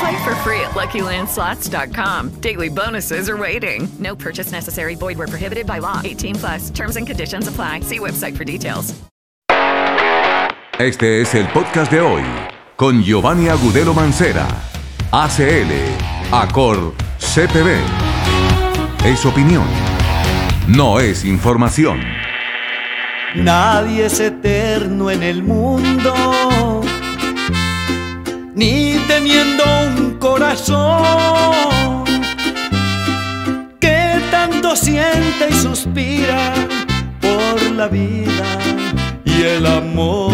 Play for free at LuckyLandSlots.com. Daily bonuses are waiting. No purchase necessary. Void where prohibited by law. 18 plus. Terms and conditions apply. See website for details. Este es el podcast de hoy con Giovanni Agudelo Mancera, ACL, Acor, CPB. Es opinión, no es información. Nadie es eterno en el mundo, ni teniendo un corazón que tanto siente y suspira por la vida y el amor.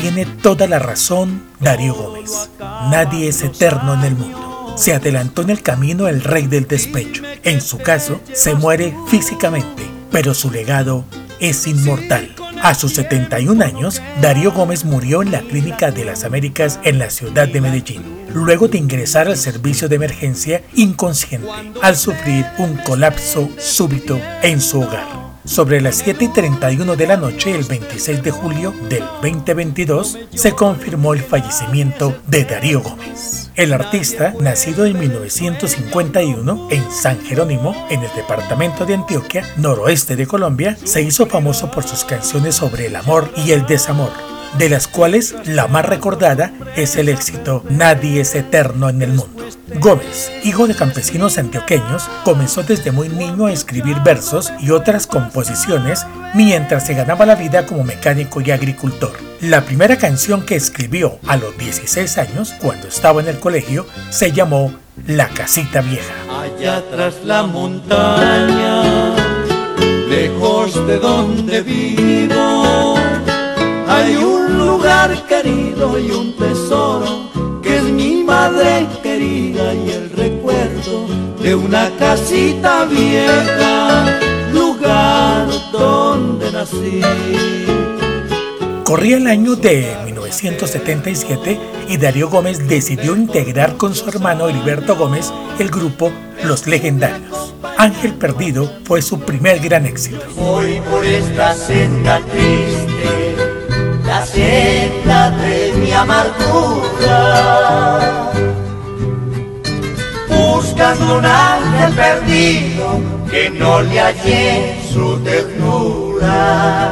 Tiene toda la razón Darío Gómez. Nadie es eterno en el mundo. Se adelantó en el camino el rey del despecho. En su caso, se muere físicamente, pero su legado es inmortal. A sus 71 años, Darío Gómez murió en la Clínica de las Américas en la ciudad de Medellín, luego de ingresar al servicio de emergencia inconsciente al sufrir un colapso súbito en su hogar. Sobre las 7 y 31 de la noche, el 26 de julio del 2022, se confirmó el fallecimiento de Darío Gómez. El artista, nacido en 1951 en San Jerónimo, en el departamento de Antioquia, noroeste de Colombia, se hizo famoso por sus canciones sobre el amor y el desamor, de las cuales la más recordada es el éxito Nadie es eterno en el mundo. Gómez, hijo de campesinos antioqueños, comenzó desde muy niño a escribir versos y otras composiciones mientras se ganaba la vida como mecánico y agricultor. La primera canción que escribió a los 16 años, cuando estaba en el colegio, se llamó La Casita Vieja. Allá tras la montaña, lejos de donde vivo, hay un lugar querido y un tesoro madre querida y el recuerdo de una casita vieja, lugar donde nací. Corría el año de 1977 y Darío Gómez decidió integrar con su hermano Heriberto Gómez el grupo Los Legendarios. Ángel Perdido fue su primer gran éxito. Voy por esta senda triste, la senda de mi amargura, buscando un ángel perdido que no le hallé su ternura.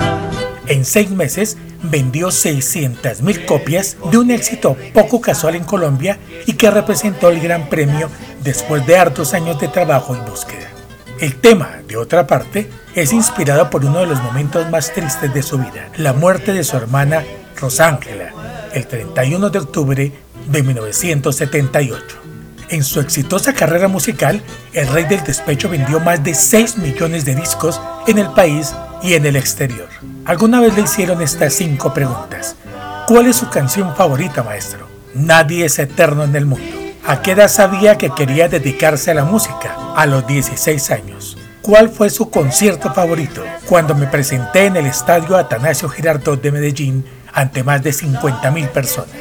En seis meses vendió 600.000 copias de un éxito poco casual en Colombia y que representó el gran premio después de hartos años de trabajo y búsqueda. El tema, de otra parte, es inspirado por uno de los momentos más tristes de su vida, la muerte de su hermana Rosángela, el 31 de octubre de 1978. En su exitosa carrera musical, el Rey del Despecho vendió más de 6 millones de discos en el país y en el exterior. Alguna vez le hicieron estas cinco preguntas. ¿Cuál es su canción favorita, maestro? Nadie es eterno en el mundo. ¿A qué edad sabía que quería dedicarse a la música? A los 16 años. ¿Cuál fue su concierto favorito? Cuando me presenté en el estadio Atanasio Girardot de Medellín ante más de 50 mil personas.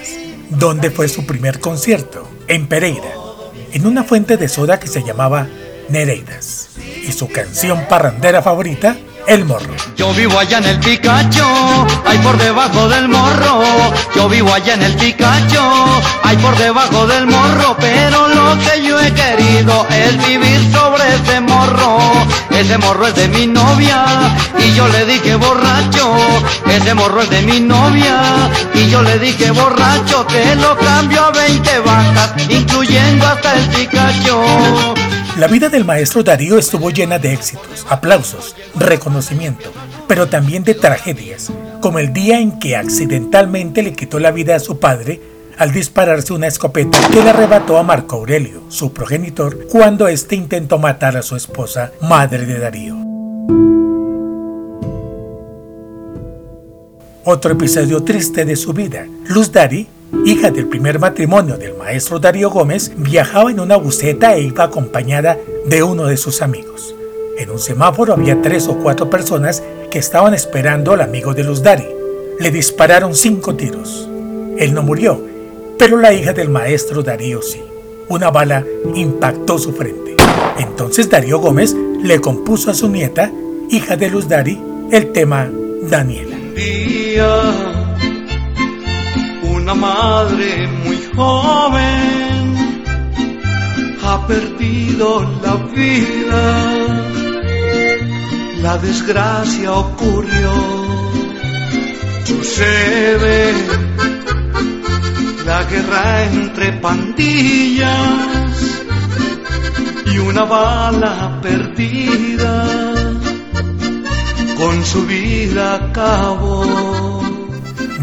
¿Dónde fue su primer concierto? En Pereira, en una fuente de soda que se llamaba Nereidas. ¿Y su canción parrandera favorita? El Morro. Yo vivo allá en el Picacho, ahí por debajo del morro. Yo vivo allá en el Picacho, ahí por debajo del morro. Pero lo que yo he querido es vivir sobre ese morro. Ese morro es de mi novia y yo le dije borracho. Ese morro es de mi novia y yo le dije borracho que lo cambio a 20 vacas, incluyendo hasta el Picacho. La vida del maestro Darío estuvo llena de éxitos, aplausos, reconocimiento, pero también de tragedias, como el día en que accidentalmente le quitó la vida a su padre al dispararse una escopeta que le arrebató a Marco Aurelio, su progenitor, cuando éste intentó matar a su esposa, madre de Darío. Otro episodio triste de su vida. Luz Dari, hija del primer matrimonio del maestro Darío Gómez, viajaba en una buceta e iba acompañada de uno de sus amigos. En un semáforo había tres o cuatro personas que estaban esperando al amigo de Luz Dari. Le dispararon cinco tiros. Él no murió, pero la hija del maestro Darío sí. Una bala impactó su frente. Entonces Darío Gómez le compuso a su nieta, hija de Luz Dari, el tema Daniela. Una madre muy joven ha perdido la vida. La desgracia ocurrió, sucede la guerra entre pandillas y una bala perdida con su vida acabó.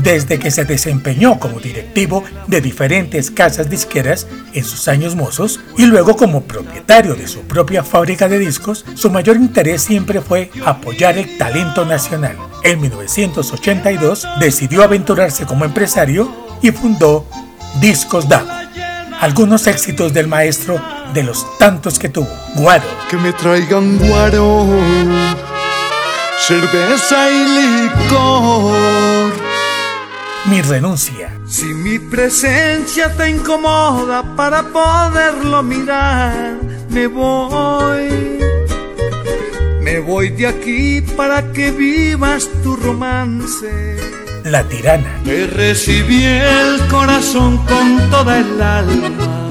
Desde que se desempeñó como directivo de diferentes casas disqueras en sus años mozos y luego como propietario de su propia fábrica de discos, su mayor interés siempre fue apoyar el talento nacional. En 1982 decidió aventurarse como empresario y fundó Discos Dago. Algunos éxitos del maestro de los tantos que tuvo. Guaro. Que me traigan guaro, cerveza y licor. Mi renuncia. Si mi presencia te incomoda para poderlo mirar, me voy. Me voy de aquí para que vivas tu romance la tirana. Te recibí el corazón con toda el alma,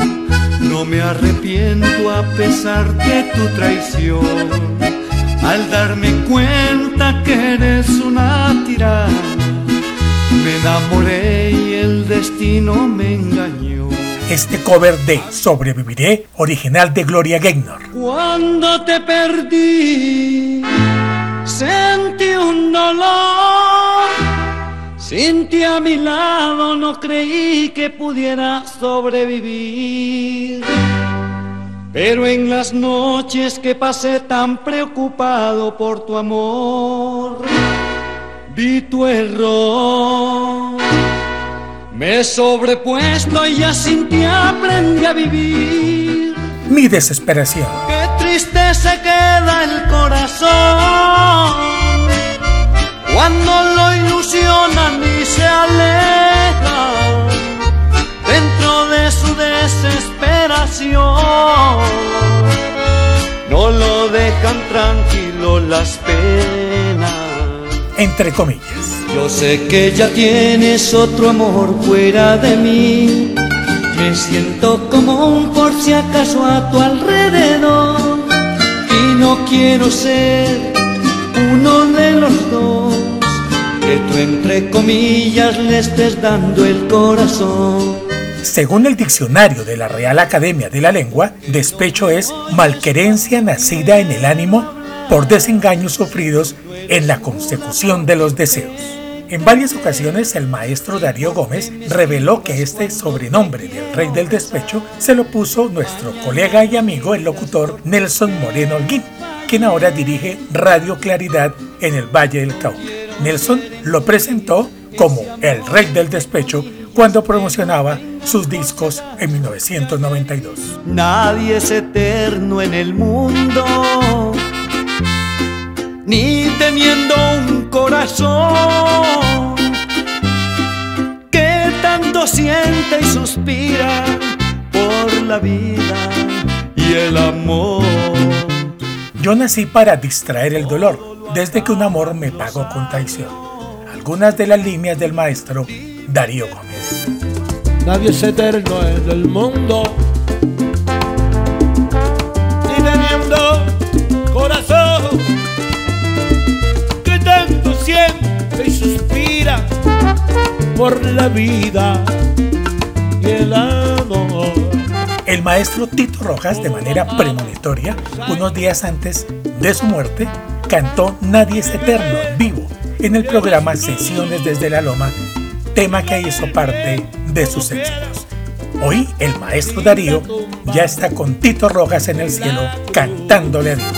no me arrepiento a pesar de tu traición. Al darme cuenta que eres una tirana, me enamoré y el destino me engañó. Este cover de Sobreviviré, original de Gloria Gaynor. Cuando te perdí, sentí un dolor sin ti a mi lado no creí que pudiera sobrevivir. Pero en las noches que pasé tan preocupado por tu amor, vi tu error. Me he sobrepuesto y ya sin ti aprendí a vivir. Mi desesperación. Qué triste se queda el corazón cuando lo ilusionan y se aleja dentro de su desesperación. No lo dejan tranquilo las penas. Entre comillas. Yo sé que ya tienes otro amor fuera de mí. Me siento como un por si acaso a tu alrededor. Y no quiero ser uno de los dos que tú entre comillas le estés dando el corazón. Según el diccionario de la Real Academia de la Lengua, despecho es malquerencia nacida en el ánimo por desengaños sufridos en la consecución de los deseos. En varias ocasiones el maestro Darío Gómez reveló que este sobrenombre del rey del despecho se lo puso nuestro colega y amigo el locutor Nelson Moreno Holguín, quien ahora dirige Radio Claridad en el Valle del Cauca. Nelson lo presentó como el rey del despecho cuando promocionaba sus discos en 1992. Nadie es eterno en el mundo, ni teniendo un corazón que tanto siente y suspira por la vida y el amor. Yo nací para distraer el dolor desde que un amor me pagó con traición. Algunas de las líneas del maestro Darío Gómez. Nadie es eterno en el mundo, por la vida y el amor. El maestro Tito Rojas, de manera premonitoria, unos días antes de su muerte, cantó Nadie es Eterno vivo en el programa Sesiones desde la Loma, tema que hizo parte de sus éxitos. Hoy el maestro Darío ya está con Tito Rojas en el cielo cantándole a Dios.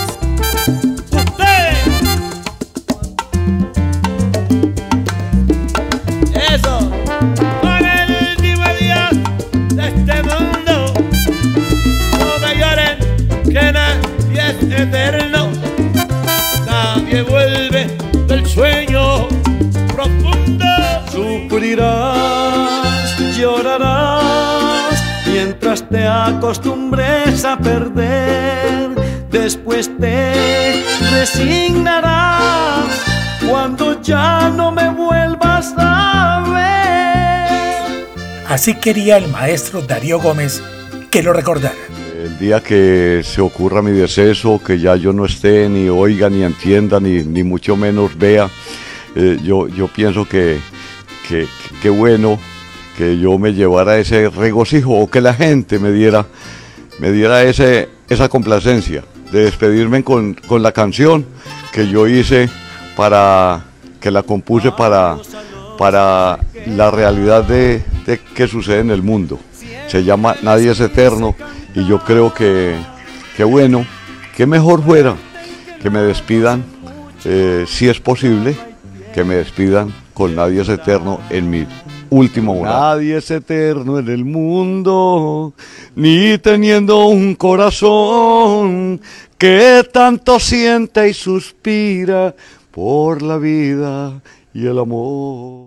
Sufrirás, llorarás, mientras te acostumbres a perder. Después te resignarás cuando ya no me vuelvas a ver. Así quería el maestro Darío Gómez que lo recordara. El día que se ocurra mi deceso, que ya yo no esté, ni oiga, ni entienda, ni, ni mucho menos vea, eh, yo, yo pienso que que, que bueno que yo me llevara ese regocijo o que la gente me diera, me diera ese, esa complacencia de despedirme con, con la canción que yo hice para, que la compuse para, para la realidad de, de que sucede en el mundo. Se llama Nadie es Eterno y yo creo que, que bueno, que mejor fuera que me despidan, eh, si es posible, que me despidan con Nadie es Eterno en mi último momento. Nadie es eterno en el mundo, ni teniendo un corazón que tanto siente y suspira por la vida y el amor.